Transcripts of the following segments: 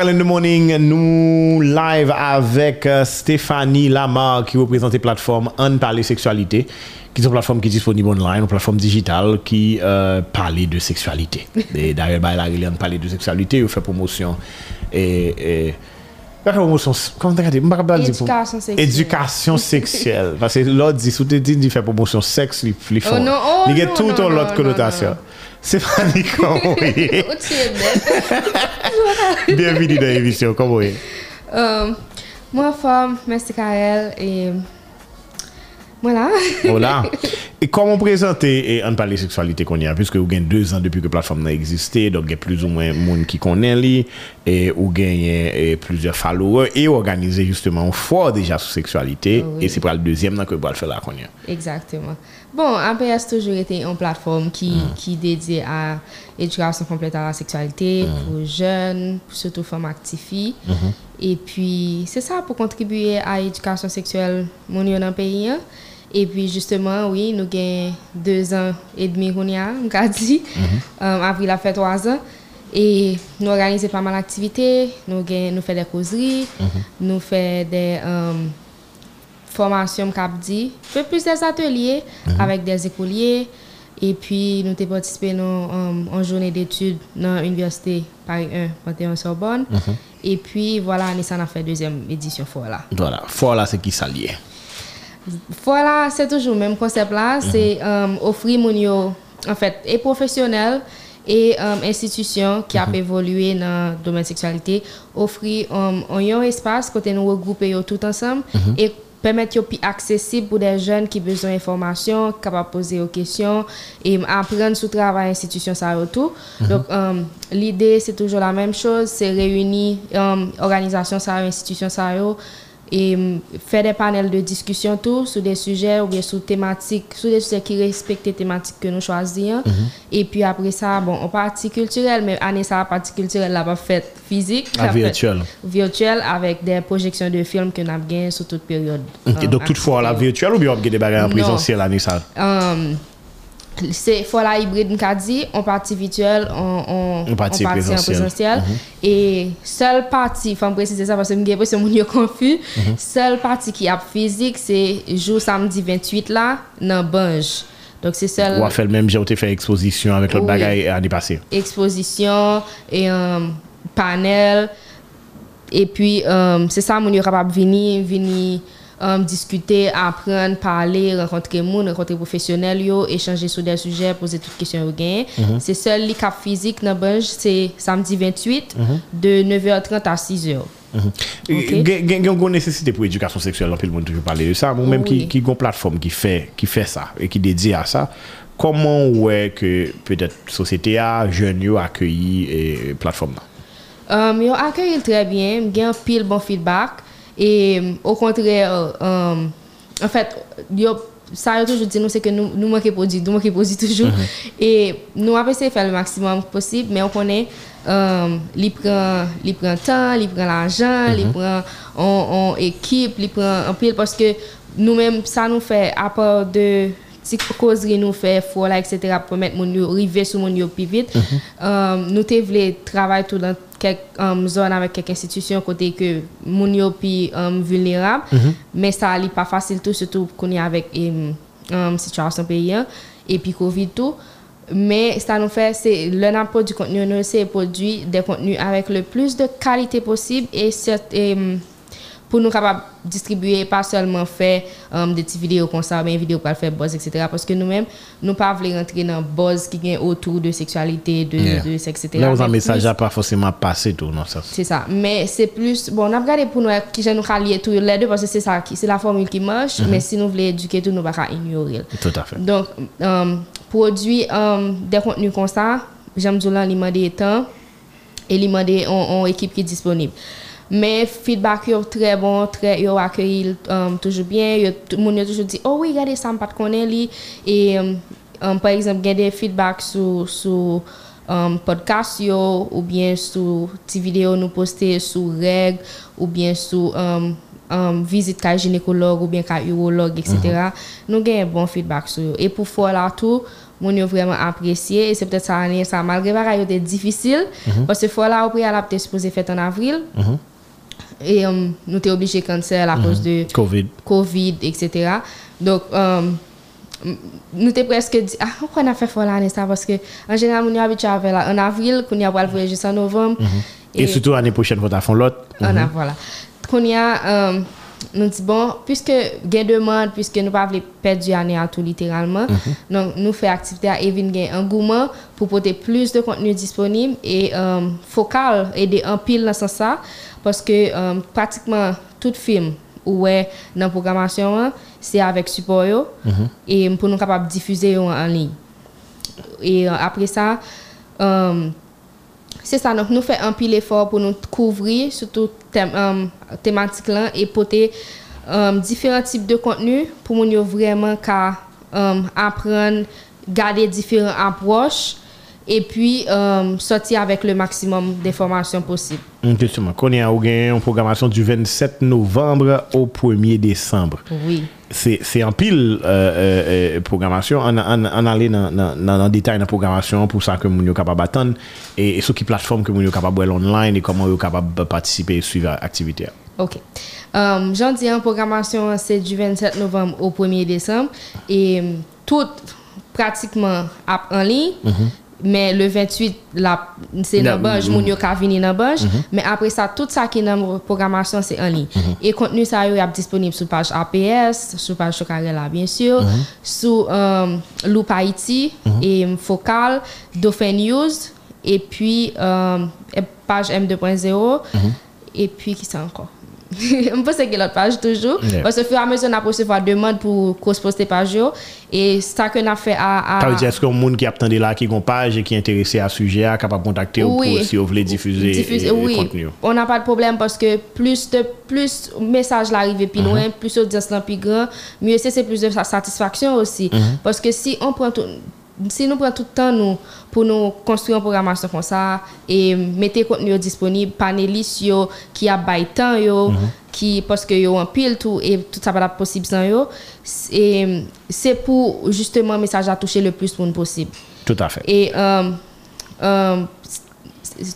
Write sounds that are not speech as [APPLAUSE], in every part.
Caroline de Morning, nous live avec euh, Stéphanie Lamar qui représente la plateforme On Parler Sexualité, qui est une plateforme qui est disponible online, une plateforme digitale qui euh, parle de sexualité. [LAUGHS] Et d'ailleurs, bah, elle a parlé de sexualité, elle fait promotion et, et pas promotion, comment t'as dit Éducation sexuelle. Éducation sexuelle. [LAUGHS] Parce que l'autre dit, sous tes dit, il fait promotion sexe, il font. Oh non, oh il y a l'autre connotation. C'est Fanny, comment est Bienvenue dans l'émission, comment est um, euh, Moi, femme, merci Karel et voilà. voilà. [LAUGHS] Et comment présenter et en parler sexualité qu'on y a, puisque vous gagnez deux ans depuis que la plateforme n'a existé, donc il y a plus ou moins de monde qui connaît, et vous gagnez plusieurs followers, et organisez justement un fort déjà sur sexualité, ah oui. et c'est pour le deuxième que vous allez faire là qu'on Exactement. Bon, APS toujours été une plateforme qui, qui dédiée à l'éducation complète à la sexualité pour jeunes, pour surtout femmes actives. Et puis, c'est ça pour contribuer à l'éducation sexuelle mon dans le pays. hein. Et puis, justement, oui, nous avons deux ans et demi qu'on y a, on a dit. Euh, avril a fait trois ans. Et nous organisons pas mal d'activités. Nous, nous faisons des causeries, nous faisons des... euh, formation cap dit fait plus des ateliers avec des écoliers. Et puis nous avons participé um, en journée d'études dans l'université Paris 1 Panthéon Sorbonne. Et puis voilà Nissan a fait deuxième édition voilà Voilà. Fort là, c'est qui s'allie. voilà c'est toujours le même concept là. C'est um, offrir mon en fait et professionnel et um, institution qui a évolué dans le domaine sexualité. Offrir um, un espace côté nous regrouper tout ensemble et permettre plus accessible pour des jeunes qui ont besoin d'informations, capables de poser des questions et apprendre sous travail institution ça tout. Donc um, l'idée c'est toujours la même chose, c'est réunir um, organisation ça institution ça et faire des panels de discussion tout sur des sujets ou bien sur thématiques, sur des sujets qui respectent les thématiques que nous choisissons. Et puis après ça, bon, en partie culturelle, mais année ça, la partie culturelle, là, pas faite physique. Ah, virtuelle. Virtuelle avec des projections de films que nous avons gagné sur toute période. Ok, euh, donc toutefois, la activité. virtuelle ou bien on a des bagages en présentiel l'année ça? Um, c'est faut la hybride en partie virtuelle en en En partie en présentiel et seule partie faut me préciser ça parce que moun yo confus Mhm. seule partie qui a physique c'est jour samedi 28 là dans Bange donc c'est seul On a fait le même, j'ai fait exposition avec l'autre Oui. bagaille l'année passée. exposition et un panel et puis euh, c'est ça mon capable venir venir euh, discuter apprendre parler rencontrer moun rencontrer professionnels yo échanger sur des sujets poser toutes questions gain c'est seul li cap physique dans c'est samedi 28 de 9h30 à 6h Ok. Il y a une nécessité pour l'éducation sexuelle, le monde toujours parler de ça. Qui, Oui. qui a une plateforme qui fait, qui fait ça et qui est dédiée à ça, comment ouais que peut-être société a, jeunes yo accueilli et plateforme là? Um, yo accueilli très bien, gen pile bon feedback et um, au contraire um, en fait yo ça yo toujours dit nous c'est que nous nous manquons produit, nous manquons produit toujours. Et nous avons essayé de faire le maximum possible mais on connaît um, li prend prend temps, li prend l'argent, li prend on, on équipe, li prend en pile parce que nous-mêmes ça nous fait à part de si causerie nous fait fort là etc pour mettre mon yo river sur mon plus vite. Um, nous te voulons travailler tout dans quelques um, zones avec quelques institutions côté que mon yo plus um, vulnérable. Mais ça n'est pas facile tout surtout qu'on est avec um, um, situation pays hein, et puis covid tout. Mais ça nous fait c'est le n'a du contenu nous c'est produit des contenus avec le plus de qualité possible et, um, pour nous capables de distribuer, pas seulement faire um, des petites vidéos comme ça, mais des vidéos pour faire buzz, etc. Parce que nous-mêmes, nous pas voulons rentrer dans buzz qui est autour de sexualité, de, Yeah. de sexe, etc. Là, vous un message n'a pas forcément passé tout, non, ça. c'est ça. Mais c'est plus. Bon, on a regardé pour nous qui nous lier tous les deux parce que c'est ça, c'est la formule qui marche. Mais si nous voulons éduquer tout, nous ne pouvons pas ignorer. Tout à fait. Donc, euh, produire euh, des contenus comme ça, j'aime il demande des temps et il demande une équipe qui est disponible. Mais feedback yo très bon, très yo accueilli um, toujours bien, yo tout le monde a toujours dit "Oh oui, regardez ça, pas connaît li" et um, um, par exemple, il y a des feedback sur sur um, podcast yo ou bien sur des vidéos nous poster sur règles ou bien sur um, visite ka gynécologue ou bien ka urologue, etc. Nous avons un bon feedback sur yo. Et pour faire là tout, yo vraiment apprécié. Et c'est peut-être ça année ça malgré que ça était difficile parce que fois là au préalable était supposé faire en avril et euh, nous étions obligés de cancel à cause de Covid. Covid, etc. Donc, euh, nous étions presque dit, ah, pourquoi on a fait fois l'année ça? Parce que, en général, on est habitué à faire en avril, qu'on y a pas le voyage en novembre. Et, surtout l'année prochaine, vous allez faire l'autre. On a, voilà. Qu'on y a, euh, nous dit, bon, puisque il y a demande, puisque nous ne pouvons pas perdre l'année à tout littéralement, donc nous faisons activité à Evin gain engouement pour porter plus de contenu disponible et euh, focal, aider en pile dans ce sens ça, parce que euh, pratiquement tout film ou ouais, dans la programmation, c'est avec support yo, et pour nous capables de diffuser en ligne. Et euh, après ça, c'est ça, donc nous faisons un pile effort pour nous couvrir surtout thème, euh, thématique là et porter euh, différents types de contenus pour nous vraiment qu'à apprendre, garder différentes approches et puis euh, sortir avec le maximum d'informations possibles. Hum, Justement, qu'on a une programmation du 27 novembre au 1er décembre. Oui. C'est en pile euh, euh, programmation. On, on, on allait dans dans- dans le détail de la programmation pour ça que nous sommes capables d'attendre et, et sur quelle plateforme que nous sommes capables de online et comment nous sommes capables de participer et suivre l'activité. OK. Euh, J'en dis en programmation, c'est du 27 novembre au 1er décembre. Et tout pratiquement en ligne. Mais le 28, la- c'est La- dans bange, moun yo ka vini dans bange. Mais après ça, tout ça qui est dans la programmation, c'est en ligne. Et contenu ça yo est disponible sur page APS, sur page Chocarella, bien sûr, sur euh, Loop Haïti et Focal, Dauphin News, et puis euh, page M2.0. Et puis, qui ça encore? [LAUGHS] Je pense que l'autre page toujours. Yeah. Parce que au fur et à mesure, on a recevoir demande pour qu'on se poste page. yo. Et ça qu'on a fait à. à Ça veut dire, est-ce que monde qui attendait là, qui a une page et qui est intéressé à ce sujet, est capable de contacter ou pour si vous voulez diffuser oui, contenu? on n'a pas de problème parce que plus de plus message l'arrive plus loin, plus audience là plus grand, mieux c'est c'est plus de sa- satisfaction aussi. Parce que si on prend tout si nous prenons tout le temps nous, pour nous construire une programmation comme ça et mettre contenu disponible, panélistes yo, qui a bail temps yo, qui parce que yo en pile tout et tout ça va être possible sans yo, c'est c'est pour justement le message à toucher le plus de monde possible. Tout à fait. Et euh, euh,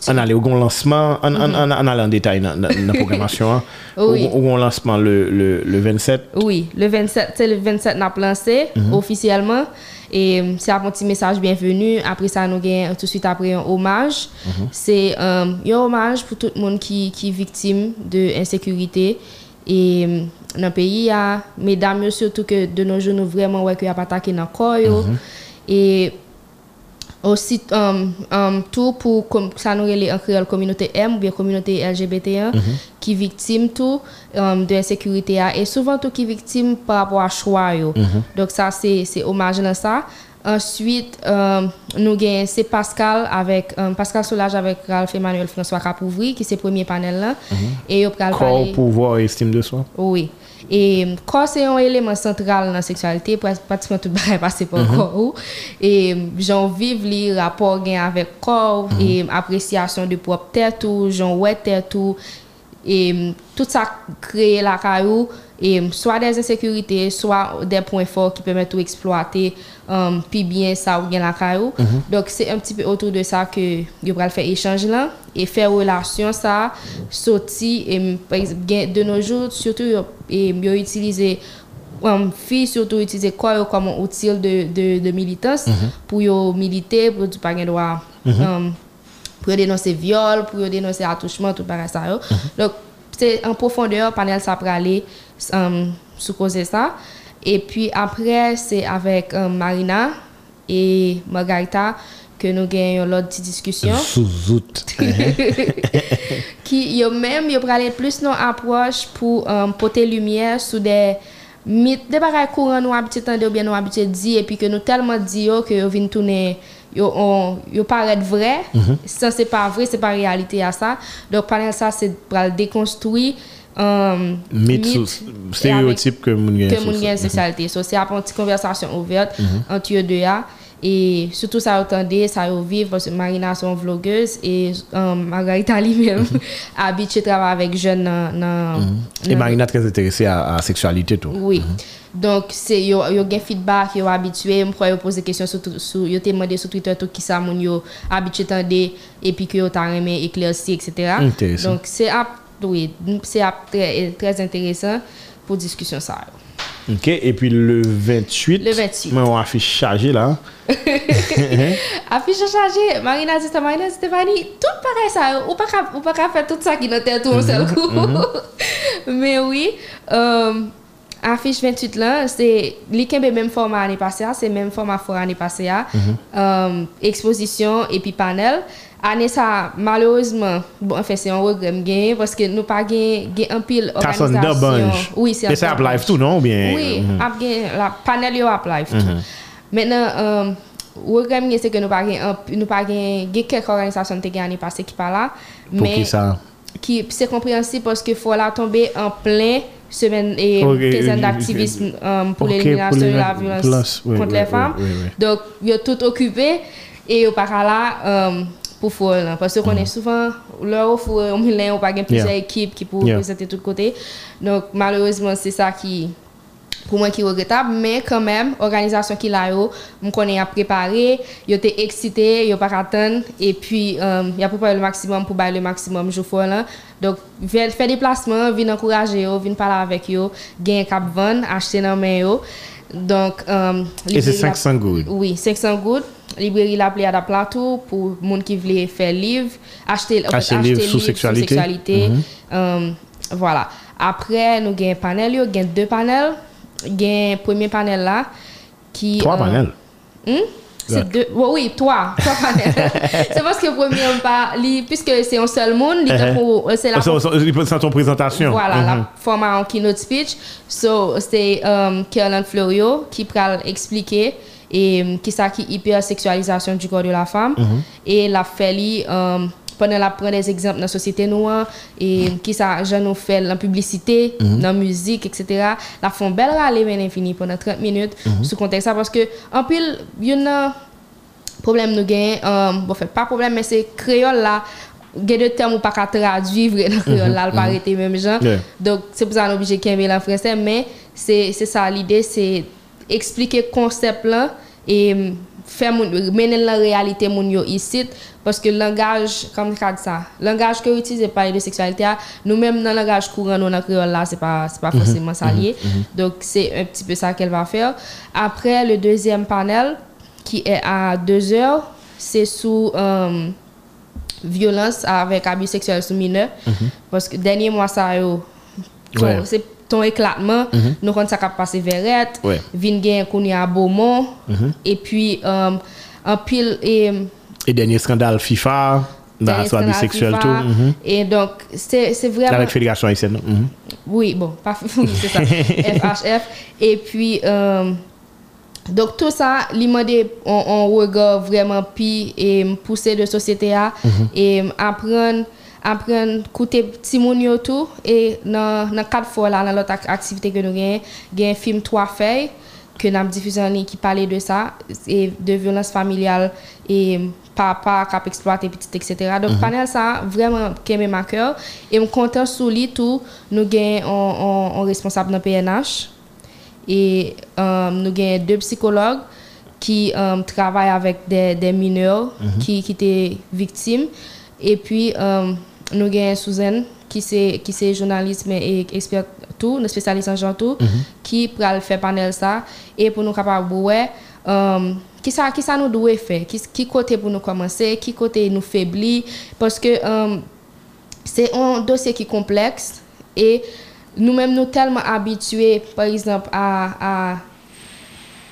On allait au grand lancement, on, on, on allait en détail dans la [LAUGHS] programmation. hein. Oui. Au, grand lancement le, le, le 27. Oui, le 27, c'est le 27 n'a lancé officiellement et euh, c'est un petit message bienvenue. Après ça nous gagne tout de suite après un hommage. C'est euh, un hommage pour tout le monde qui qui est victime de insécurité et euh, dans le pays a mesdames surtout que de nos jours nous vraiment ouais que pas attaqué dans le corps yo. et aussi um, um, tout pour comme ça nous relève en créole communauté M ou bien communauté LGBT1 qui victime tout um, de insécurité a, et souvent tout qui victime par rapport à choix yo. donc ça c'est hommage dans ça ensuite um, nous gagnons c'est Pascal avec Pascal Solage avec Ralph Emmanuel François Capouvri qui c'est premier panel là et yo pral Corps, parler- pouvoir et estime de soi. oui. Et corps, c'est un élément central dans la sexualité, pratiquement tout le passé par le corps. Et j'en vive les rapports avec corps, et euh, appréciation de propre tête, j'en ouais tête. Et tout ça crée la caillou, et soit des insécurités, soit des points forts qui permettent d'exploiter um, puis bien ça ou bien la caillou. Donc c'est un petit peu autour de ça que je vais faire échange là et faire relation ça sorti et mm, par exemple de nos jours surtout et yo utiliser um, filles surtout utiliser quoi comme outil de, de, de militance pour yo militer pour du pas droit um, pour dénoncer viol, pour dénoncer attouchement, tout pareil ça yo. Donc c'est en profondeur panel ça pour aller sous cause ça. Et puis après c'est avec um, Marina et Margarita que nous gagnons l'autre petite discussion. Sous-out. [LAUGHS] qui yo même yo pralé plus non approche pour um, porter lumière sur des mythes des bagages courants nous habitué tendre ou bien nous habitué dire et puis que nous tellement dit que yo vinn tourner yo on yo paraît vrai. Ça c'est pas vrai c'est pas réalité à ça. Donc panel ça c'est pour le déconstruire um, Mythe, stéréotype que moun gen gen sexualité. So, petite conversation ouverte entre eux deux. là. Et surtout, ça a entendu, ça a vivre, parce que Marina, son vlogueuse, et um, Margarita [LAUGHS] lui-même, habitué à travailler avec jeunes dans... dans- Et Marina très intéressée à à la sexualité tout. oui. Donc, c'est yo yo gen feedback, yo habitué, m kwa yo pose sur tout- sur yo te demandé sur Twitter tout qui ça moun yo habitué tande et puis que yo ta remè éclairci etc. Donc, c'est ap oui, c'est très très intéressant pour discussion ça. Ok, et puis le 28. Le 28. Moi, on affiche chargé là. [LAUGHS] Affiche chargée, Marina Zista, Marina Stéphanie, tout pareil ça, ou pas ka- ou pas faire tout ça qui dans tête tout un seul coup. [LAUGHS] Mais oui, euh, affiche 28 là, c'est kembe même format année passée, c'est même format fort année passée, euh, exposition et puis panel. Année ça, malheureusement, bon, en fait, c'est un regret m'gain parce que nous pas gain gain un pile Ça organisation. Oui, c'est Et c'est un à live tout, non? Ou bien? oui, Mhm. ap gen la panel yo ap live tout. Maintenant, euh, regret c'est que nous pas nous pas quelques organisations te gen année passée qui pas là, Pour mais ça? qui c'est compréhensible parce que faut la tomber en plein semaine et Ok, quinzaine d'activisme euh, pour l'élimination de la violence oui, contre oui, les femmes. oui. Donc, yo tout occupé et yo pas là pour faire là. parce qu'on est souvent là où on gen plusieurs Mm. Équipes qui pour Yeah. représenter tout côté. Donc malheureusement c'est ça qui pour moi qui regrettable mais quand même organisation qui là yo me connais à préparer yo était excité yo pas attendre et puis euh, y a préparé le maximum pour bailler le maximum jour fois là donc faire déplacement venir encourager yo venir parler avec yo gain cap vendre acheter dans main yo donc euh, Et c'est librairie la- 500 good. oui, 500 gouttes. Librairie La à Plateau pour moun qui voulait faire livre, acheter, fait, Acheter livre sous sexualité. sexualité. Euh, voilà. Après, nous avons un panel, nous avons deux panels. Un premier panel là qui... Trois euh, panels? Hmm? C'est deux, oui, oui, trois, trois panels. [LAUGHS] c'est parce que le premier, pas, puisque c'est un seul monde, Uh-huh. pour- c'est la c'est- c'est- C'est ton présentation. voilà, Mhm. la format en keynote speech. So, c'était um, Caroline Florio qui pral expliquer et um, qui ça qui hypersexualisation du corps de la femme Mhm. et la fait um, pendant la prendre des exemples dans la société noire et qui ça gens nous fait la publicité, Mhm. dans la musique etc. La font belle râler mais infini pendant 30 minutes Mhm. sous contexte ça parce que en pile il y a problème nous gain euh, bon fait pas problème mais c'est créole là gen de termes ou pas qu'à traduire dans créole là le pas arrêter même gens Yeah. donc c'est pour ça qu'on est obligé qu'il en français mais c'est c'est ça l'idée c'est expliquer concept là et faire moun, mener la réalité moun yo ici parce que le langage comme ça dit ça langage que utilise parler de sexualité ah, nous même dans le langage courant nous dans créole là c'est pas c'est pas forcément ça lié donc c'est un petit peu ça qu'elle va faire. Après le deuxième panel qui est à 2 heures c'est sous euh, violence avec abus sexuels sous mineurs. Parce que dernier mois, ça, Ouais. c'est ton éclatement, nous quand ça passé Verrette, Ouais. vin gen qu'on à Beaumont, et puis euh, en pile et Et dernier scandale FIFA, dans la soirée scandale sexuelle FIFA. tout. mhm. Et donc, c'est c'est vraiment... Avec Fédération haïtienne. mhm. Oui, bon, pas [LAUGHS] c'est ça. FHF. Et puis, euh, donc tout ça, li mande on, on regard vraiment et pousser de société à et apprendre apprendre écouter petit moun yo tout et dans dans quatre fois là dans l'autre ac- activité que nous gagne gagne film trois feuilles que nous avons diffusé en ligne qui parlait de ça et de violence familiale et papa qui a exploité petit etc donc panel ça vraiment qui m'a cœur. Et me content sous lui tout nous gagne on, on, on responsable dans PNH et euh, nous avons deux psychologues qui euh, travaillent avec des, des mineurs qui, qui étaient victimes. Et puis, euh, nous avons Suzanne qui c'est qui c'est journaliste mais et expert tout, une spécialiste en genre tout, qui pral faire panel ça. Et pour nous capable ouais euh, qui ça qui ça nous doit faire, qui qui côté pour nous commencer, qui côté nous faiblir parce que euh, c'est un dossier qui est complexe et nous-mêmes nous tellement habitués par exemple à, à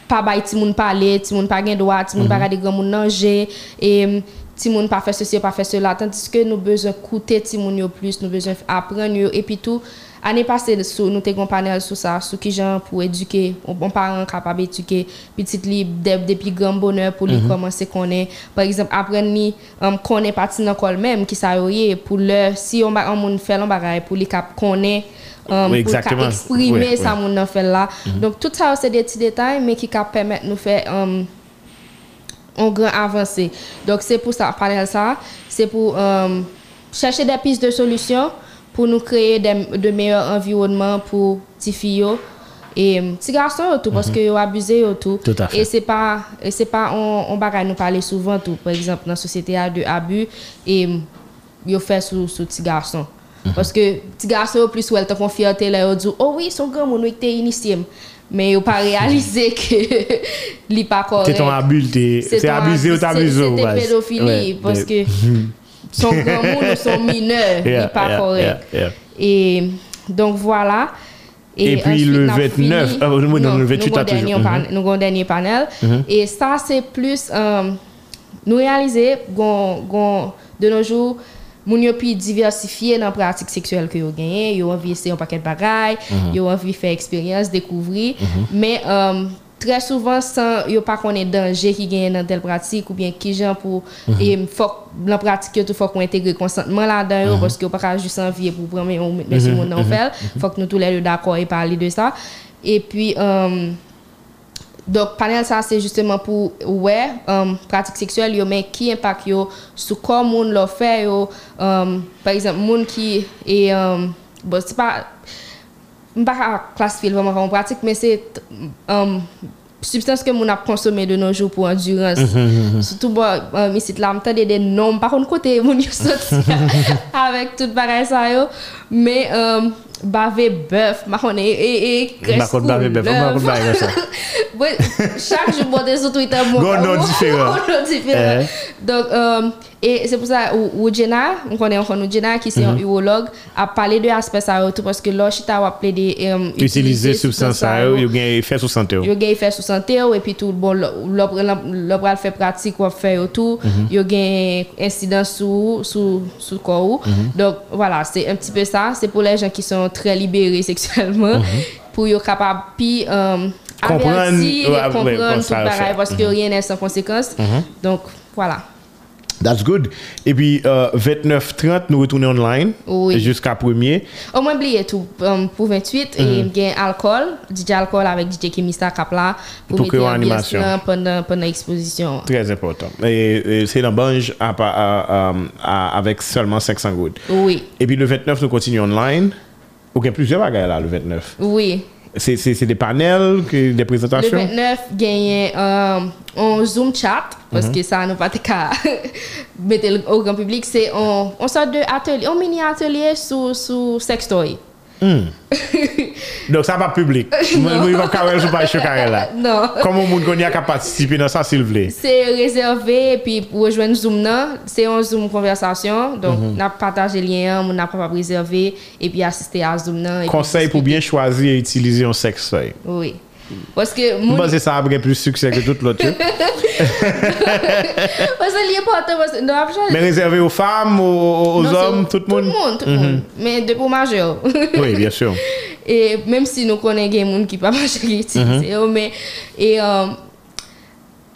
pas bay ti moun parler, ti moun pas gen droit, ti moun pas regarder grand moun manger et ti moun pas faire ceci, pas faire cela. Tandis que nous besoin écouter ti moun yo plus, nous besoin apprendre yo. Et puis tout année passée sou, nous t'ai un panel sur ça sur qui gens pour éduquer on, on parent capable éduquer petite li de- depuis grand bonheur pour lui commencer connaître par exemple apprendre ni um, connaître partie dans l'école même qui ça yo pour le si on ba on moun fait l'on bagay pour lui connaître um, Oui, pour exprimer Oui, ça oui. nan fait là donc tout ça c'est des petits détails mais qui cap permettre nous faire um, on grand avancé. Donc c'est pour ça, parler ça, c'est pour euh, chercher des pistes de solutions pour nous créer des, de meilleurs environnements pour petits filles et euh, petits garçons tout parce que ont abusé tout. Tout à fait. Et c'est pas c'est pas on on bagaille nous parler souvent tout par exemple dans la société a de abus et yo fait sous sous petits garçons. Parce que petits garçons plus ou elle te fierté là ils disent oh oui son grand mon était initié men yo pa realize ke li pa korek. Te ton abul, te abuze ou te abuze ou. Se te pedofili, poske son gran moun ou son mineur, li pa korek. Et donc voilà. Et, et puis le 29, euh, non, non, le 28 a toujours. Mm-hmm. Nous avons un dernier panel. Mm -hmm. Et ça, c'est plus, euh, nous réaliser, gon, gon, de nos jours, moun yo pi diversifié dans la pratique sexuelle que yo gagné, yo envie essayer un paquet de bagailles, Mhm. yo envie faire expérience, découvrir, mais très souvent sans yo pas connaît danger qui gagne dans telle pratique ou bien qui gens pour Mhm. et faut dans pratique tout faut qu'on intègre consentement là-dedans yo, parce que pas juste envie pour prendre mais monsieur mon fait, faut que nous tous les deux d'accord et parler de ça. Et puis donc, panel ça, c'est justement pour, ouais, um, pratique sexuelle, yo, mais qui impact yo moun lo um, par exemple, moun qui est, um, bon, c'est pas, je pas classifier vraiment comme pratique, mais c'est um, substance que moun a consommé de nos jours pour endurance. Là, m'tende des noms, par contre, côté [LAUGHS] moun yo sorti [LAUGHS] avec tout bagay ça yo, mais bavé bœuf, ma konne, et, et, bavé bœuf, contre, ça. [LAUGHS] Ouais, chaque jour, bon, sur Twitter, mon Gon nom [LAUGHS] différent. Eh. Donc, euh, et c'est pour ça, ou, ou Jenna, on connaît encore nous Jenna, qui c'est un urologue, a parlé de l'aspect ça, tout parce que je t'ai appelé des. euh, Utiliser substance ça, yo, yo gen effet sur santé. yo. yo gen effet sous santé et puis tout bon le bral fait pratique ou fait ou tout yo gen incidence sous sous sous corps ou. donc voilà c'est un petit peu ça c'est pour les gens qui sont très libérés [LAUGHS] sexuellement pour yo capable puis euh, Comprendre, avertir ouais, ouais, comprendre comme tout pareil parce que rien n'est sans conséquence donc voilà That's good. Et puis, euh, 29-30, nous retournons online. Oui. Jusqu'à premier. Au moins, oubliez tout. Um, pour 28, il mm -hmm. y a alcool. DJ alcool avec DJ Kimista Kapla. Pour, pour créer animation. Pendant, pendant l'exposition. Très important. Et, et c'est dans Bange à, à, à, avec seulement 500 gouttes. Oui. Et puis, le 29, nous continuons online. Ok, plusieurs bagages là, le 29. Oui. C'est des panels, des Le présentations. 29, gagné euh, un Zoom chat, parce Mhm. que ça nous pas de cas mettre le- au grand public, c'est un, sorte de atelier, un mini atelier sur, sur sextoy. Dok sa pa publik Mwen yon karel sou pa yon karel la Koman non. moun kon yon ka patisipi nan sa sil vle Se rezerve Pi pou rejwen zoom nan Se yon zoom konversasyon Donk mm -hmm. nan pataje liyen Moun nan pa pa prezerve E pi asiste a zoom nan Konsey pou bien chwazi E itilize yon seks soy Oui. Paske moun... Mwen se sa apre plus suksè ke tout lot chè. Paske liye pote, paske nou ap chè. Men rezerve ou fam, ou zom, tout moun? Tout moun, tout moun. Men depou maje yo. Oui, bien sûr. E menm si nou konen mhm. oh, euh, gen moun ki pa maje ki itilize yo, men... E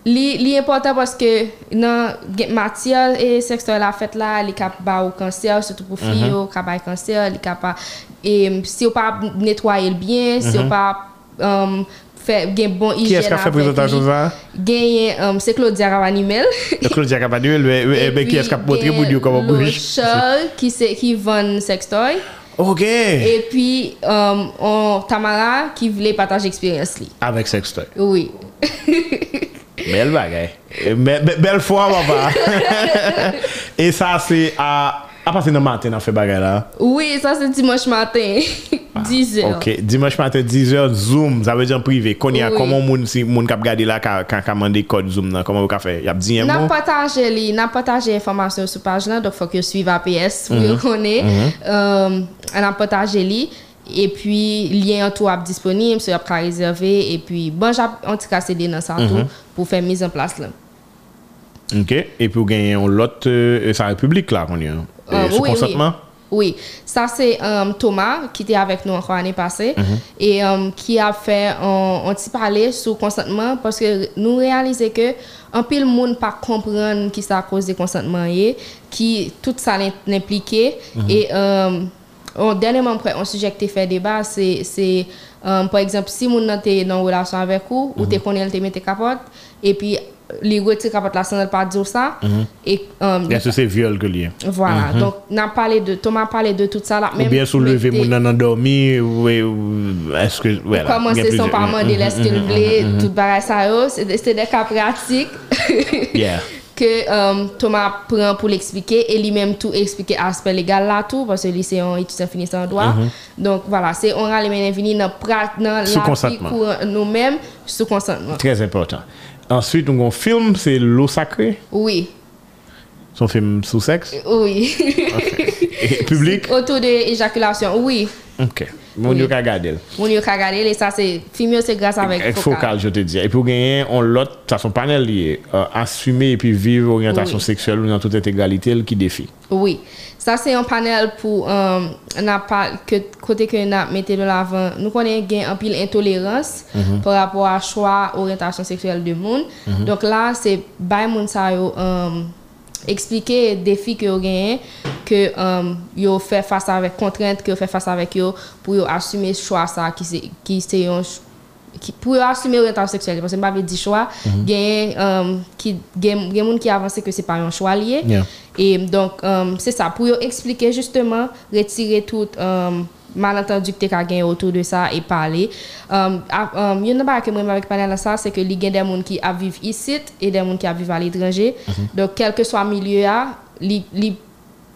liye pote paske nan gen matya e seksuel la fèt la, li kap ba ou kanser, sotou pou fi yo, mhm. oh, kap ba kanser, li kap ba... E si yo pa netwaye l bien, si yo mhm. pa... Euh, gen bon hygien. Um, [LAUGHS] eh qui est-ce qui a fait présentation ça? Gen, c'est Claudia Rabanimel. Claudia Rabanimel, mais qui est-ce qui a montré pour dire comment bouger? Charles qui, qui vend sextoy. Ok. Et puis, um, on, Tamara qui voulait partager l'expérience. Avec sextoy. Oui. [LAUGHS] Belle bagaille. Be, be, belle foi, papa. [LAUGHS] Et ça, c'est à... A pase nan matin nan fe bagay la? Oui, sa se dimanche matin, 10h. Ah, [LAUGHS] ok, dimanche matin, 10h, Zoom, sa ve diyan prive. Kon ya, oui. koman moun, si, moun kap gade la ka, ka, ka mande kod Zoom nan? Koman wou ka fe? Yap diyen moun? Nan non? pataje li, nan pataje informasyon sou page nan, dok fok yo suiv APS, pou mm -hmm. yo konen. Mm -hmm. um, nan pataje li. E pwi liyen an tou ap disponib, sou ap ka rezerve, e pwi bon jap an ti ka sede nan san tou mm -hmm. pou fe miz an plas lan. Ok, e pwi ou genyen ou lot euh, sa republik la kon yon? Euh, sous oui, consentement? Oui, ça c'est euh, Thomas qui était avec nous encore l'année passée Mhm. et euh, qui a fait un, petit parler sur consentement parce que nous réalisons que un pile monde pas comprendre qui ça cause de consentement est, qui tout ça l'impliqué Mhm. et euh, on, dernièrement un sujet qui fait débat c'est par exemple si nan te dans une relation avec vous ou te connaît te mette capote et puis li reti kapot la san el pa diyo sa. Et, um, Est-ce que c'est viol que lié? voilà. Donc, n'a parlé de, Thomas a parlé de tout ça là. Ou bien soulever moun nan endormi, ou, est-ce que, voilà. Komanse gen son plusieurs- pa mande lè skil vle, tout bagay sa yo, se de- se de ka pratik [LAUGHS] Yeah. que um, Thomas prend pour l'expliquer et lui-même tout expliquer aspect légal là tout parce que lui c'est un étudiant finissant en droit. Donc voilà, c'est on a les mêmes fini dans dans la nous-mêmes sous consentement. Très important. Ensuite, nous avons un film, c'est L'eau sacrée. Oui. Son film sous sexe Oui. Okay. [LAUGHS] Et public Autour de l'éjaculation, oui. Ok. Mon oui. ka gade Mon yo ka gade et ça c'est film c'est grâce avec focal. focal je te dis et pour gagner on l'autre ça son panel lié euh, assumer et puis vivre orientation oui. sexuelle dans toute intégralité qui défie. Oui. Ça c'est un panel pour euh, n'a pas que côté que n'a metté de l'avant. Nous connaissons gain en pile intolérance par rapport à choix orientation sexuelle du monde. Donc là c'est bay moun sa yo euh, expliquer défis que yo gagne que euh, yo face avec contraintes que yo orientation sexuelle parce moun pas un choix lié Yeah. Et donc, euh, c'est ça, pour expliquer justement, retirer tout euh, malentendu que tu as gagné autour de ça et parler. A- yon nan ba que moi avec panel là, ça, c'est que il y a des gens qui vivent ici et des gens qui vivent à l'étranger. Donc, quel que soit le milieu, li,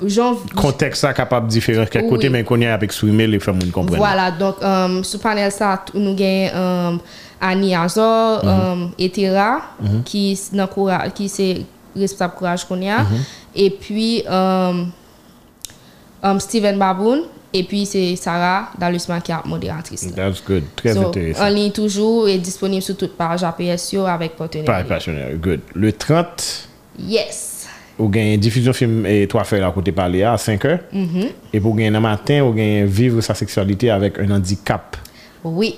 genre, Contexte ça capable différent quel côté, mais qu'on y a les femmes comprennent. Voilà, donc euh, panel ça, nous avons euh, Annie Azor, euh, Etera, qui qui c'est responsable courage qu'on y a, et puis euh, euh, Steven Baboun, et puis c'est Sarah Dalusma qui est modératrice. là. That's good. Très So, intéressant. en ligne toujours et disponible sur toute page APS yo avec partenaire. Passionné. Good. Le 30, Yes. ou gagne diffusion film et toi faire à côté parler à 5 heures. Mm-hmm. Et pour gagner un matin, ou gagne vivre sa sexualité avec un handicap. Oui.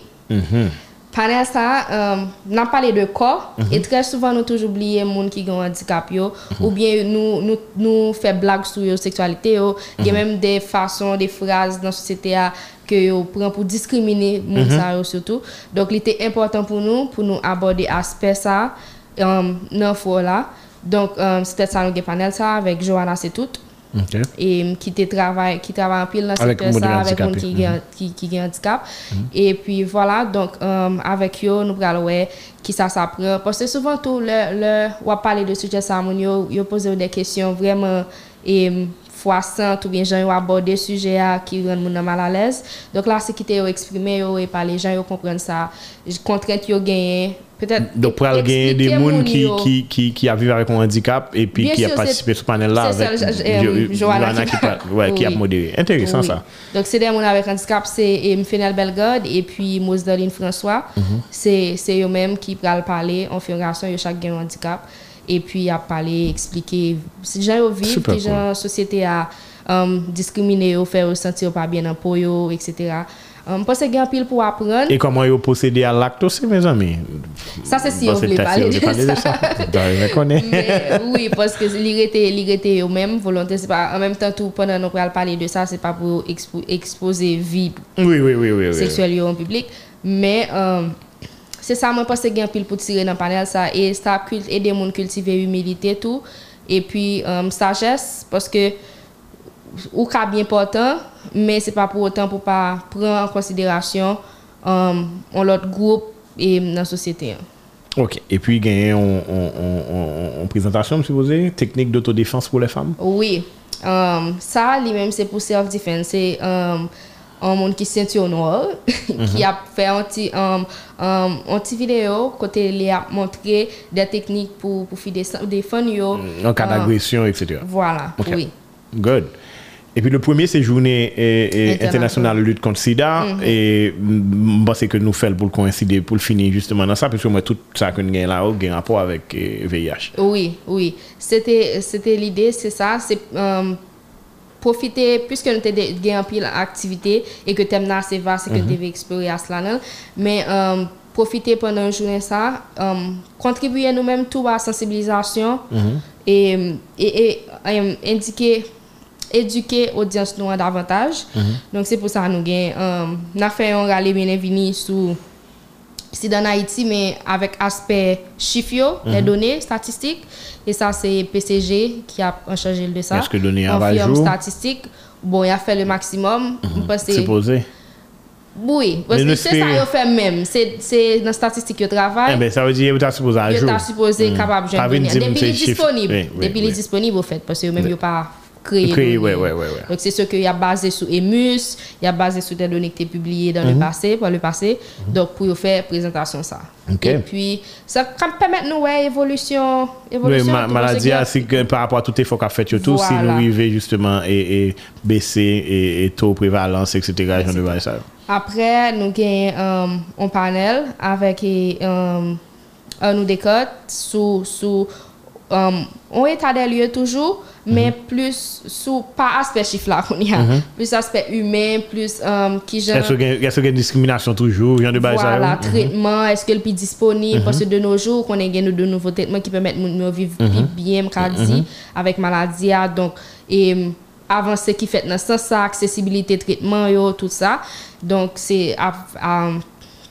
Panel ça, euh, n'a parlé de corps. Et très souvent nous toujours oublier moun qui ont un handicap yo. Ou bien nous nous nous fait blague sur yo sexualité yo, il y a même des façons des phrases dans la société que yo prend pour discriminer ça yo surtout. Donc il était important pour nous pour nous aborder aspect ça euh, dans là. Donc euh, c'était ça nous panel ça avec Johanna c'est tout Et qui te travaille qui travaille en pile dans secteur ça avec monde qui qui qui gen handicap. Et puis voilà donc euh, avec yo nous pral ouais qui ça s'apprend. Parce que souvent tout le le ou parler de sujet ça moun yo yo poser des questions vraiment et froissantes ou bien gens aborder sujet à qui rend moun mal à l'aise. Donc là c'est qui te yo exprimer et parler gens yo comprendre ça. Contrainte yo gagné peut-être Donc, pour gagner des gens qui, qui, qui, qui a vécu avec un handicap et puis Bien qui a sûr, participé c'est- à ce panel-là avec ça, je- euh, Jo- Johanna qui qui, parle. ouais, qui a modéré. Intéressant Oui. ça. Donc, c'est des gens avec handicap, c'est eh, Fenel Belgade et puis Mosdaline François. Mhm. C'est c'est eux-mêmes qui parlent parler en fédération, ils ont chaque un handicap. Et puis, à parler, expliquer. Si les gens vivent, gens la société a um, discriminé, ou faire ressentir pas bien dans peau, etc. Mpose gen pil pou apren. E koman yo posede a lakt osi, me zami? Sa se si yo vle pale de sa. Da, yo me konen. Oui, poske li rete yo men, volonté, se pa, an menm tan tou, pwè nan nou pral pale de sa, se pa pou expose vi seksuel yo an publik. Me, se sa mwen pose gen pil pou tire nan panel sa, e sa ap kult, e de moun kultive humilite tou, e pi, sajes, poske, ou ka bien portant, mais c'est pas pour autant pour pas prendre en considération on l'autre groupe et dans la société. hein. OK. Et puis, il y a une présentation, vous voulez, technique d'autodéfense pour les femmes? Oui, euh, ça, lui-même, c'est pour self-defense. C'est euh, un monde qui ceinture noire, [LAUGHS] qui a fait un petit, un petit vidéo, côté il a montré des techniques pour, pour yo. En cas Euh, d'agression, etc. Voilà, oui. Good. Et puis le premier, c'est journée eh, eh, Internationale. internationale lutte contre SIDA. Et je pense que nous faisons pour le coïncider, pour le finir justement dans ça, parce que moi, tout ça que nous avons là, a un rapport avec eh, VIH. Oui, oui. C'était, l'idée, c'est ça. C'est euh, profiter, puisque nous avons un pile activité et que thème là c'est vaste que tu devais explorer à cela. non? Mais euh, profiter pendant une journée ça, euh, contribuer nous-mêmes tout à la sensibilisation et, et, et, indiquer éduquer l'audience nous davantage. Donc c'est pour ça que nous avons euh, nous avons fait un rallye bien venu sur c'est dans Haïti, mais avec aspect chiffre, les Mhm. données statistiques. Et ça, c'est PCG qui a chargé de ça. Est-ce que données En firme statistique. Bon, il a fait le maximum. Parce que- C'est posé. oui, parce que c'est ça espérons- qu'il fait même. C'est dans la statistique qu'il Eh travaille. ben, ça veut dire que tu as supposé à jour. est supposé Mm. capable de Depuis c'est il est chiffre. disponible. Oui, oui, Depuis il est oui. disponible, au fait, parce que même n'a pas de ouais, ouais, ouais. Donc c'est ce qu'il a basé sur Emus, il a basé sur des données qui étaient publiées dans Mhm. le passé, par le passé. Donc pour faire présentation ça. Ok. Et puis ça permet nous ouais évolution Oui, évolution ma, tout maladie, c'est que par rapport à tout effort qu'a fait, tout, si nous Voilà. arrivons justement et, et baisser et, et taux prévalence, etc., ça. Après, nous avons un panel avec euh, un nous décote sous, sous euh, un état des lieux toujours, mais Mhm. plus sous, pas aspect chiffre là qu'on a, plus aspect humain, plus euh, qui genre. Est-ce qu'il y a- est-ce qu'il y a une discrimination toujours, j'en devrais ça. Voilà, Mhm. traitement, est-ce que le plus disponible? Parce que de nos jours, on a gagné de nouveaux traitements qui permettent de vivre Mhm. bien, m'ka dit, avec maladie. ah, Donc, et hum, avancer qui fait dans ça, accessibilité traitement, yo, tout ça. Donc, c'est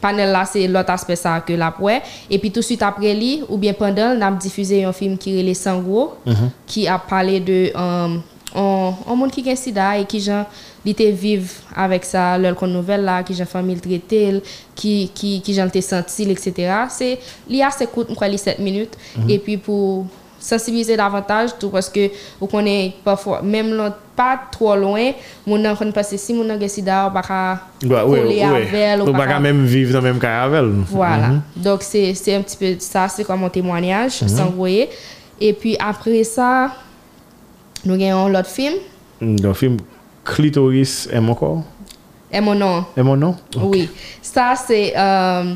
panel là, c'est l'autre aspect ça que la ouais. Et puis tout de suite après lui, ou bien pendant, on a diffusé un film qui est Les Sangro, qui a parlé de um, un, un monde qui a sida et qui il était vivre avec ça leur con nouvelle là qui j'ai famille traité qui qui qui t'ai senti etc c'est l'IA s'écoute quoi les 7 minutes. Et puis pour sensibiliser davantage tout parce que vous connaissez parfois même là, pas trop loin mon nan connaît passer si mon gen sida ou pas ouais, coller avec ou pas même vivre dans même cas avec elle. voilà. Mhm. Donc, c'est c'est un petit peu ça, c'est comme un témoignage, sans voyer. Et puis après ça, nous avons l'autre film, le film Clitoris est mon corps? Et mon nom. Est mon nom? Oui. Ça, c'est. Euh,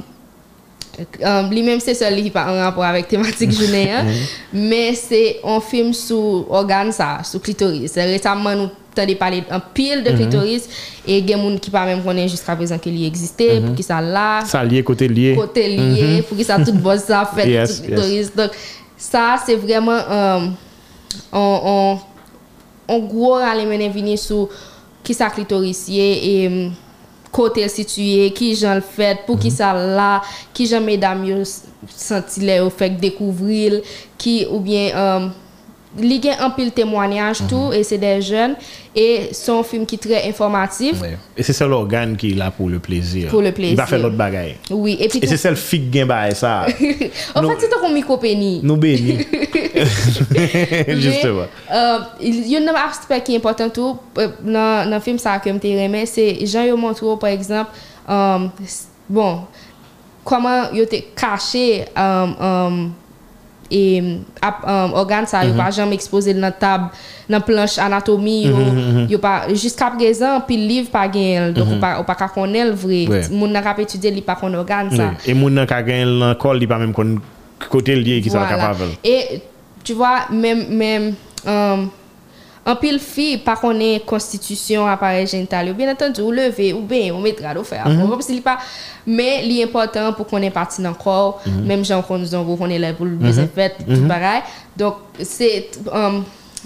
euh, lui-même, c'est celui qui pas en rapport avec thématique journée, mais c'est un film sur organe, ça, sur clitoris. Récemment, nous avons parlé un pile de clitoris et il y a des gens qui pas même connaissent jusqu'à présent qu'il existait, pour qui ça là. Ça lié, côté lié. côté lié, pour que ça tout bosse ça fait Yes, clitoris. Donc ça c'est vraiment euh, on on on gros aller mener venir sur qui ça clitoris et kote situye, ki jan l fèt, pou ki mhm. sa la, ki jan medam yo senti le yo fèk dekouvril, ki ou bien... Um, li gen anpil témoignage mm -hmm. tout mhm. et c'est des jeunes et son film qui est très informatif. Oui. et c'est ça l'organe qui est là pour le plaisir. Pour le plaisir. Il va faire l'autre bagaille. Oui et, puis et c'est celle fig gen bail ça. [LAUGHS] En nous, fait c'est ton micro pénis. Nous béni [LAUGHS] [LAUGHS] justement. Euh, il y a un aspect qui est important tout euh, dans le film ça que je remets c'est Jean yo montre par exemple um, bon comment yo te caché um, um, e, ap, um, organ sa mm -hmm. yo pa mhm. jam expose nan tab, nan planche anatomi yo, mm -hmm. yo pa, jist kap gezan pi liv pa gen el, mm -hmm. ou pa ka konel vre, ouais. moun nan kap etude li pa kon organ sa. E moun nan ka gen el nan kol li pa menm kon kote liye ki voilà. sa kapavel. E, tu vwa, menm, menm, um, en pile fille, pas qu'on ait constitution, appareil génital, ou bien entendu, ou lever, ou bien, ou mettre à faire. Mhm. Comme s'il pas. Mais l'important pour qu'on ait parti dans le corps, Mhm. même gens qu'on nous envoie, qu'on est là pour le bien fait, tout pareil. Donc, c'est. euh,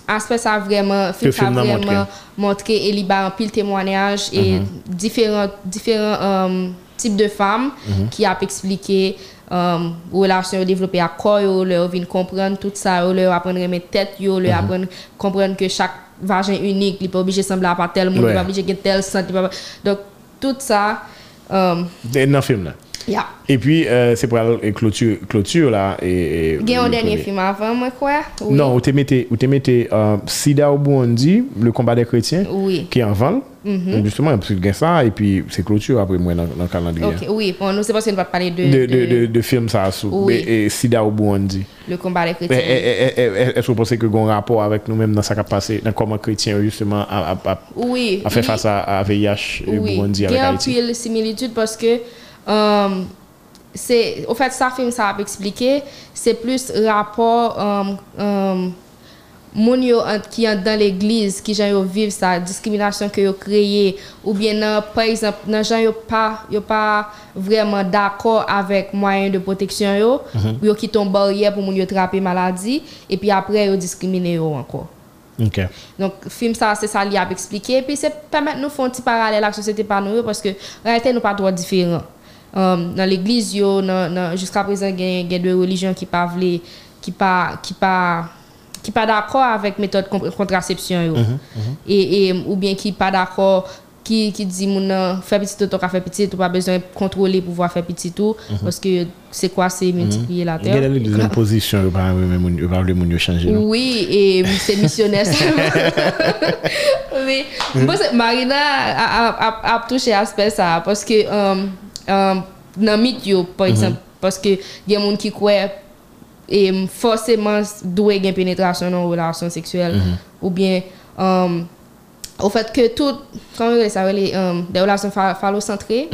aspect ça vraiment ça n'a vraiment montré. montré et il a un pile témoignage et Mhm. différents différents euh, types de femmes Mhm. qui a expliqué euh, relation développée à corps leur vinn comprendre tout ça leur apprendre mes tête yo Mhm. leur apprendre comprendre que chaque vagin unique il pas obligé sembler à tel monde il pas obligé de tel pas- donc tout ça Et Dans le film là. Yeah. Et puis, euh, c'est pour la clôture, clôture là. Et, et un dernier film avant, moi, quoi oui. Non, où tu mettais euh, Sida Obuondi, Le combat des chrétiens, oui. qui est en vente. Mm -hmm. Donc justement, parce que ça, et puis c'est clôture après moi dans, dans le calendrier. Okay. Oui, bon, nous, c'est parce qu'on va parler de... De, de, de, de film ça, oui. et, et Sida Obuondi. Le combat des chrétiens. Eh, eh, eh, est-ce que vous pensez que vous un rapport avec nous-mêmes dans ce qui a passé, dans comment chrétien justement a, a, a, oui. a fait face à, à VIH oui. Burundi avec Haïti? Oui, il y a une similitude parce que... euh, c'est au fait ça film ça a expliqué c'est plus rapport moun yo ant- qui est dans l'église qui gens vivent sa discrimination que yo créé ou bien nan, par exemple nan gens yo pas yo pas vraiment d'accord avec moyen de protection yo yo qui ton barrière pour moun yo attraper maladie et puis après yo discriminer yo encore Ok. donc, film ça, c'est ça, il a expliqué. Puis, c'est permettre nous faire un petit parallèle avec la société par nous, parce que, en réalité, nous pas trop différents. Um, dans l'église jusqu'à présent gen, gen de religion qui pas vle, qui pas, qui pas, qui pas d'accord avec méthode con- contraception yo. Et, et, ou bien qui pas d'accord qui, qui dit nan faire petit tout faire petit tout pas besoin de contrôler pour pouvoir faire petit tout parce que c'est quoi c'est multiplier la terre Gen lè lè deuxième [LAUGHS] position, yo pa moun yo pa vle moun yo chanje nou. oui, et c'est missionnaire. Mais [LAUGHS] Marina a, a, a, a touché aspect ça parce que um, um, dans mythe yo, par exemple, parce que il y a des gens qui croient et forcément doit gen pénétration dans une relation sexuelle. Ou bien um, au fait que tout appelle ça les um, relations pha- phallocentrées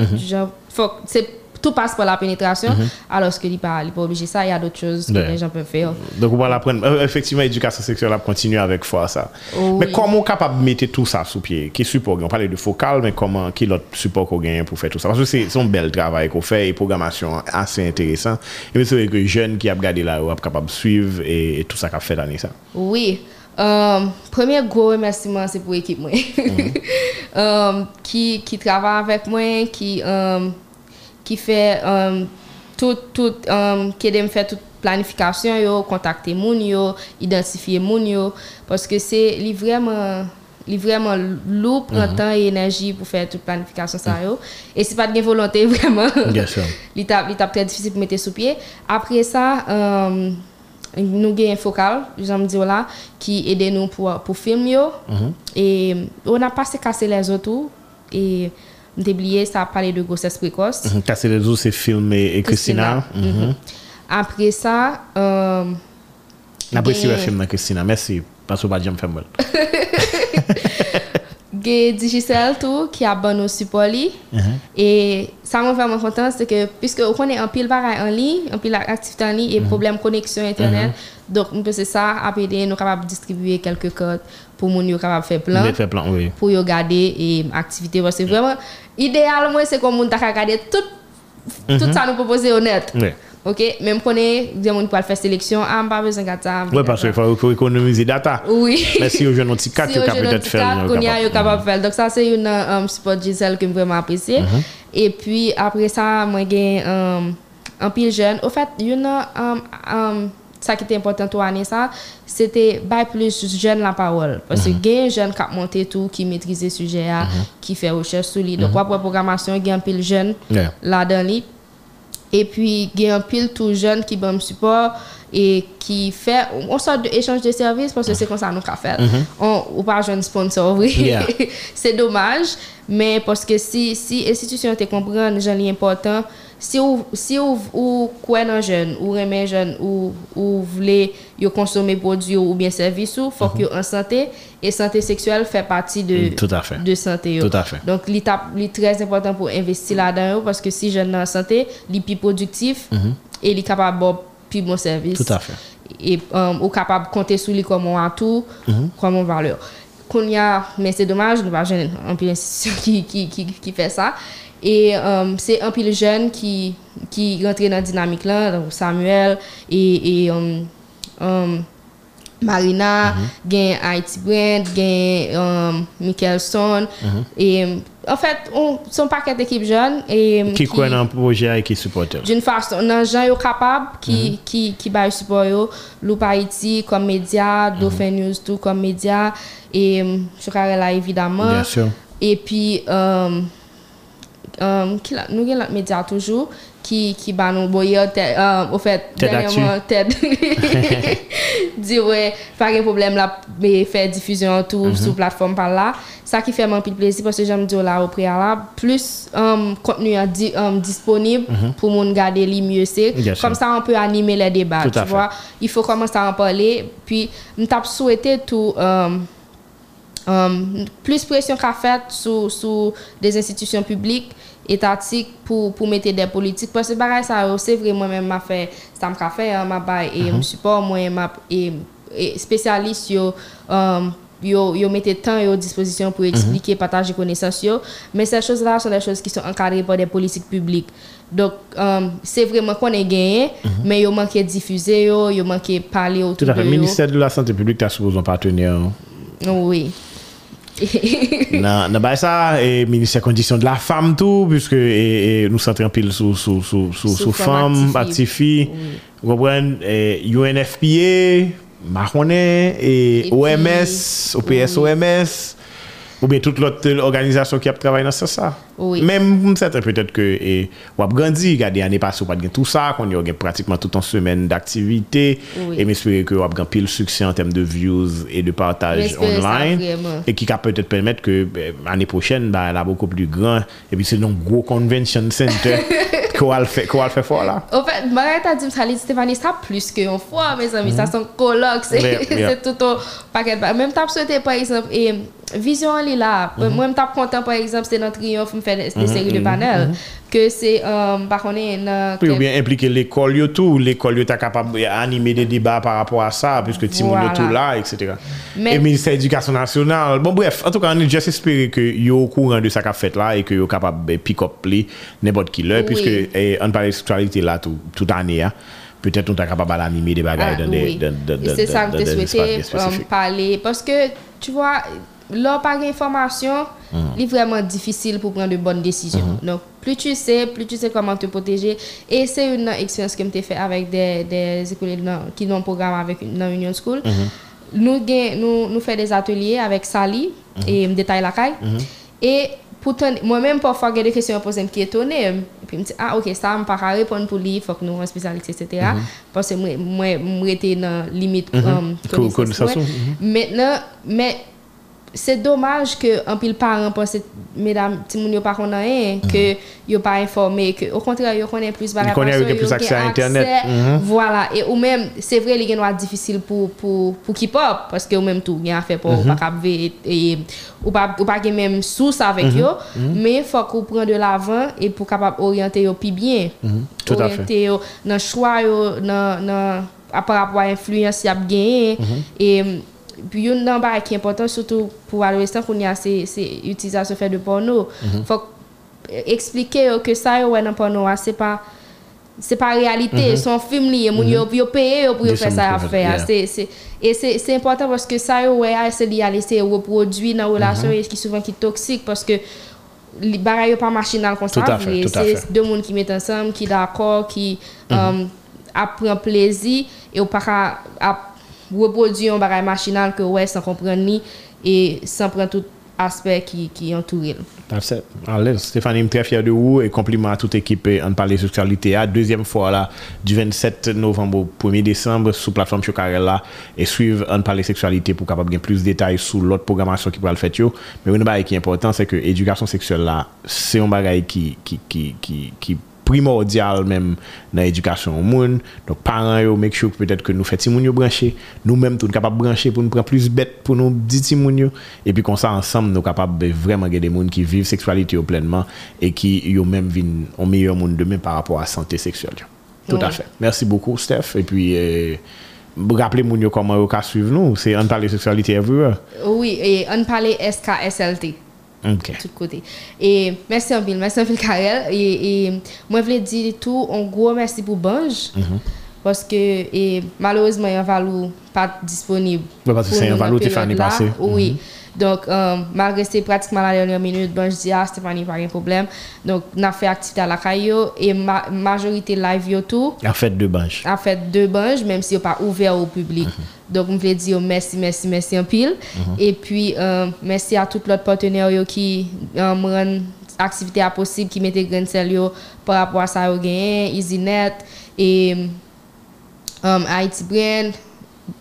faut c'est tout passe par la pénétration alors que il pas il pas obligé ça il y a d'autres choses que Ouais. les gens peuvent faire Donc, on va l'apprendre. Euh, Effectivement, l'éducation sexuelle a continué avec foi ça. Mais comment on est capable de mettre tout ça sous pied? Quel support On parlait de focal, mais comment, quel autre support qu'on gagne pour faire tout ça? Parce que c'est un bel travail qu'on fait et programmation assez intéressant. Et c'est vrai que les jeunes qui ont regardé là, sont capables de suivre et, et tout ça qu'a fait l'année ça. Oui. Um, premier gros remerciement, c'est pour l'équipe moi. Um, [LAUGHS] qui, qui travaille avec moi, qui, um, qui fait um, tout, tout, um, qui faire toute planification, yo, contacter moun yo, identifier moun yo, parce que c'est li vraiment li vraiment lourd, prend temps et énergie pour faire toute planification ça yo. Et c'est pas de volonté [LAUGHS] vraiment. Bien sûr. L'étape l'étape très difficile pour mettre sous pied. Après ça, euh, nous avons un focal, j'aime dire là, qui aide nous pour, pour filmer. yo. Et on a passé casser les autres. Et oublié, ça a parlé de grossesse précoce. Mhm. Casser les os, c'est film et, et Christina. Mhm. Après ça, euh, N'apprécie le film de Christina. Merci. Parce que je ne pas mal. [LAUGHS] Ge Digicel tout qui a bon nos support li. Et ça m'a vraiment content c'est que puisque on connaît un pile pareil en ligne, un pile activité en ligne et problème connexion internet. Donc on peut c'est ça à aider nous capable distribuer quelques codes pour moun yo capable faire plan fait plan, oui. pour yo garder et activité parce que vraiment idéal moi c'est comme moun ta ka garder tout tout ça nous proposer honnête. Oui. OK, même connaît des moun pour faire sélection, ah pas besoin de ça. Oui, parce qu'il faut, faut économiser data. Oui. Mais si avez un petit 4, si yo jeune peut-être faire. qu'on yo capable. capable faire. Donc ça c'est une um, support Giselle que vraiment apprécié. Et puis après ça moi j'ai um, un pile jeune. Au fait, um, um, ça qui était important pour année ça, c'était bail plus jeune la parole parce que gain jeune qui a monté tout qui maîtrise le sujet a, qui fait recherche sur lui. Donc pour la programmation, gain pile jeune là-dedans. Et puis, il y a un pile tout jeune qui me support et qui fait on sorte d'échange de services parce que c'est comme ça nous qu'a fait. On ou pas jeune sponsor, oui. Yeah. [LAUGHS] c'est dommage, mais parce que si si l'institution te comprend, j'en est important. Si ou si ou ou quoi dans jeune ou remet jeune ou ou voulez yo consommer produits ou bien services ou faut que yo en santé et santé sexuelle fait partie de Mm, de santé yo. Tout à fait. Donc, l'étape est très important pour investir là-dedans parce que si jeune en santé, il est plus productif et il est capable de plus bon service. Tout à fait. Et um, ou compter sur lui comme un atout, comme une valeur. Qu'on y a, mais c'est dommage, nous pas jeune un peu institution qui, qui, qui, qui fait ça. Et um, c'est un peu le jeune qui, qui rentre dans la dynamique là, donc Samuel et, et um, um, Marina, gen Haiti Brand, gen um, Michelson. Et en fait, on son paquet d'équipes jeunes et Qui croit dans le projet et qui supporte. d'une façon nan gens yo capable qui qui qui bail support Loup Haïti comme média Dauphin News tout comme média. Et Chocarella évidemment. Bien sûr. et puis um, um, qui la, nous avons l'autre média toujours qui qui ba nous boyer um, Ted Actu. dernièrement Ted [LAUGHS] dit ouais pas de problème là mais faire diffusion tout sur plateforme par là. Ça qui fait mon plus plaisir parce que j'aime dire là au préalable. Plus um, contenu à di- um, disponible pour mon garder les mieux c'est Bien sûr. comme ça on peut animer les débats Tout tu à fait. vois. Il faut commencer à en parler. Puis me tape souhaité tout um, um, plus pression qu'a fait sur, sur des institutions publiques étatiques pour, pour mettre des politiques. Parce que bagay ça, c'est vrai, moi-même, m'a fait, ça m'a fait, hein, m'a bail, et me support, moi, m'a, et, et spécialiste, yo, um, yo, yo mettez temps yo, à disposition pour expliquer, partager connaissances, yo. Mais ces choses-là sont des choses qui sont encadrées par des politiques publiques. Donc, um, c'est vraiment qu'on est gagné, mais yo manqué diffuser, yo, yo manqué parler autour Tout à fait. de Le ministère de la Santé publique, tu as supposé un partenaire. Oui. nan, [LAUGHS] nan bay sa, e, Ministère Condition de la Femme tou, puisque e, e, nou sentren pil sou, sou, sou, sou, sou femme, aktifi, wapwen, oui. UNFPA, Marronnet, e, OMS, OPS-OMS, ou bien toute l'autre organisation qui a travaillé dans ce sens. Oui. Même peut-être peut-être que eh, on a grandi, regardez année passée pas de tout ça, qu'on y a pratiquement toute une semaine d'activité oui. et m'espérer que on a pile succès en termes de views et de partage online et qui va peut-être permettre que eh, l'année prochaine bah, elle a beaucoup plus grand et puis c'est un gros convention center qu'on va faire qu'on va faire fort là. En fait, Marita dit Stéphanie Stéphanie ça plus qu'une fois mes amis, mm -hmm. ça mm-hmm. sont colloques, [LAUGHS] c'est tout un paquet. Même t'as souhaité par exemple et Vision li la, mwen mm -hmm. m tap kontan par exemple se nan triyonf m fè de mm -hmm, seri de mhm, panel mm -hmm. ke se um, bakone nan... Pou yo bien implike l'ekol yo tou, l'ekol yo ta kapab anime de debat par rapport a sa pwiske ti moun yo tou la, etc. Men, et Ministère Éducation Nationale, bon bref, an tou ka an li jes espere ke yo kouran de sa ka fèt la e ke yo kapab pick up li nebot ki lè, oui. pwiske eh, an pale seksualite la tout, tout anè ya. peut-être on t'a capable d'animer des bagailles ah, dans oui. des dans, dans, dans, dans, ça que dans des souhaité, espaces um, parler parce que tu vois là, par information, Mm. il est vraiment difficile pour prendre de bonnes décisions. Mm-hmm. Donc, plus tu sais, plus tu sais comment te protéger. Et c'est une expérience que j'ai fait avec des, des écoliers qui ont un programme avec une, dans Union School. Mm-hmm. Nous, nous, nous faisons des ateliers avec Sally Mm-hmm. et me détaille la caille. Et pourtant, moi-même, parfois, j'ai des questions à poser, étonnée. Et puis, je me dis, ah, ok, ça, je ne peux pas répondre pour lui, il faut que nous un spécialiste, etc. Mm-hmm. Parce que moi, je suis dans la limite mhm. Maintenant, mais c'est dommage que un pile parents pensent mesdames ti moun yo pas connaît rien que yo pas informé que au contraire yo connaît plus yo gen plus accès à Internet. Mhm. voilà et ou même c'est vrai les gens difficile pour pour pour keep up parce que ou même tout gen affaire pour Mhm. pas cap et ou pas ou pas même source avec Mhm. yo mais faut qu'on prend de l'avant et pour capable orienter yo plus bien Mhm. Tout à fait. orienter yo dans choix yo dans à par rapport à influence y a gagné Mhm. et puis yon nan ba qui est important surtout pour adolescents qu'on y a c'est c'est utilisation fait de porno. Mhm. faut expliquer que ça ouais dans porno ah, c'est pas c'est pas réalité. Son film lié moun yo yo payer pour faire ça à faire. c'est c'est et c'est c'est important parce que ça ouais ah, c'est lié à laisser reproduire dans relation Mhm. et qui souvent qui toxique parce que les bagages pas machinal comme ça c'est deux mondes qui mettent ensemble qui d'accord qui Mhm. euh, apprend plaisir et ou pas reproduit un bagage machinal que ouais sans comprendre ni et sans prendre tout aspect qui qui entoure. That's it. Allez, Stéphanie, je suis très fier de vous et compliment à toute équipe en parler sexualité à deuxième fois là du 27 novembre au 1er décembre sous plateforme Chocarella et suivre en parler sexualité pour capable de plus de détails sur l'autre programmation qui pourra le faire mais une bagaille qui est important c'est que l'éducation sexuelle là c'est un bagage qui qui qui qui, qui primordial même dans l'éducation au monde. Donc, parents, yo, make sure peut-être que nous faisons moun yo brancher. Nous-mêmes, tout capables de brancher pour nous prendre plus bête, pour nous dire moun yo. Et puis, comme ça, ensemble, nous capables de vraiment des gens qui vivent sexualité pleinement et qui, yo, même, vivent un meilleur monde demain par rapport à la santé sexuelle. Tout ouais. à fait. Merci beaucoup, Steph. Et puis, euh, rappelez-moi comment vous suivre nous. C'est On parle sexualité everywhere. Oui, et On parle SKSLT. OK. tout côté. Et merci en pile, merci en pile Karel. Et, et moi, je voulais dire tout, un gros merci pour Bange. Mhm. Parce que et, malheureusement, il y a un valou pas disponible. Ouais, parce que c'est un valou la Tiffany période là. passé. Donc, euh, malgré c'est pratiquement la dernière minute, Bange dit, ah, Stéphanie, pas de problème. Donc, on a fait activité à la caillou et ma majorité live yo tout La fête de Banche. a fait deux banges, même si n'est pas ouvert au public. Donc, je voulais dire merci, merci, merci en pile. Et puis, euh, merci à tous les partenaires qui euh, me rendent activité à possible, qui mettent grain de par rapport à ça, yo gagné, EasyNet et um, Brand,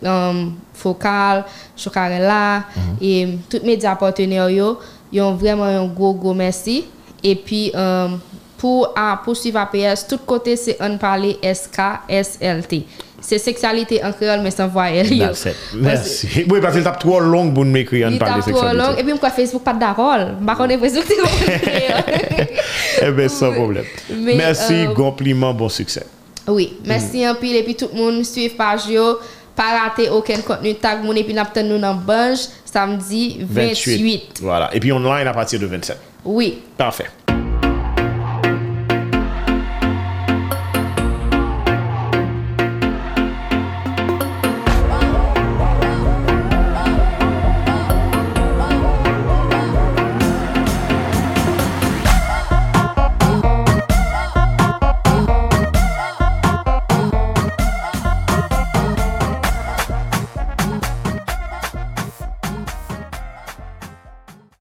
um, Focal, Chocarella et tous les médias partenaires ils ont vraiment un gros gros merci. Et puis um, pour à poursuivre APS tout côté c'est on parler SKSLT c'est sexualité en créole mais sans voix elle. Parce- Merci. Oui, parce qu'il tape trop long pour m'écrire en parler trop sexualité. long. Et puis pourquoi Facebook pas d'accord par contre Facebook Eh bien, sans problème. Mais, Merci, euh, compliment, bon succès. Oui, merci en pile. Et puis tout le monde suive page yo, pas rater aucun contenu tag moun et puis nous dans bunch samedi 28. Voilà. Et puis online à partir de 27. Oui. Parfait.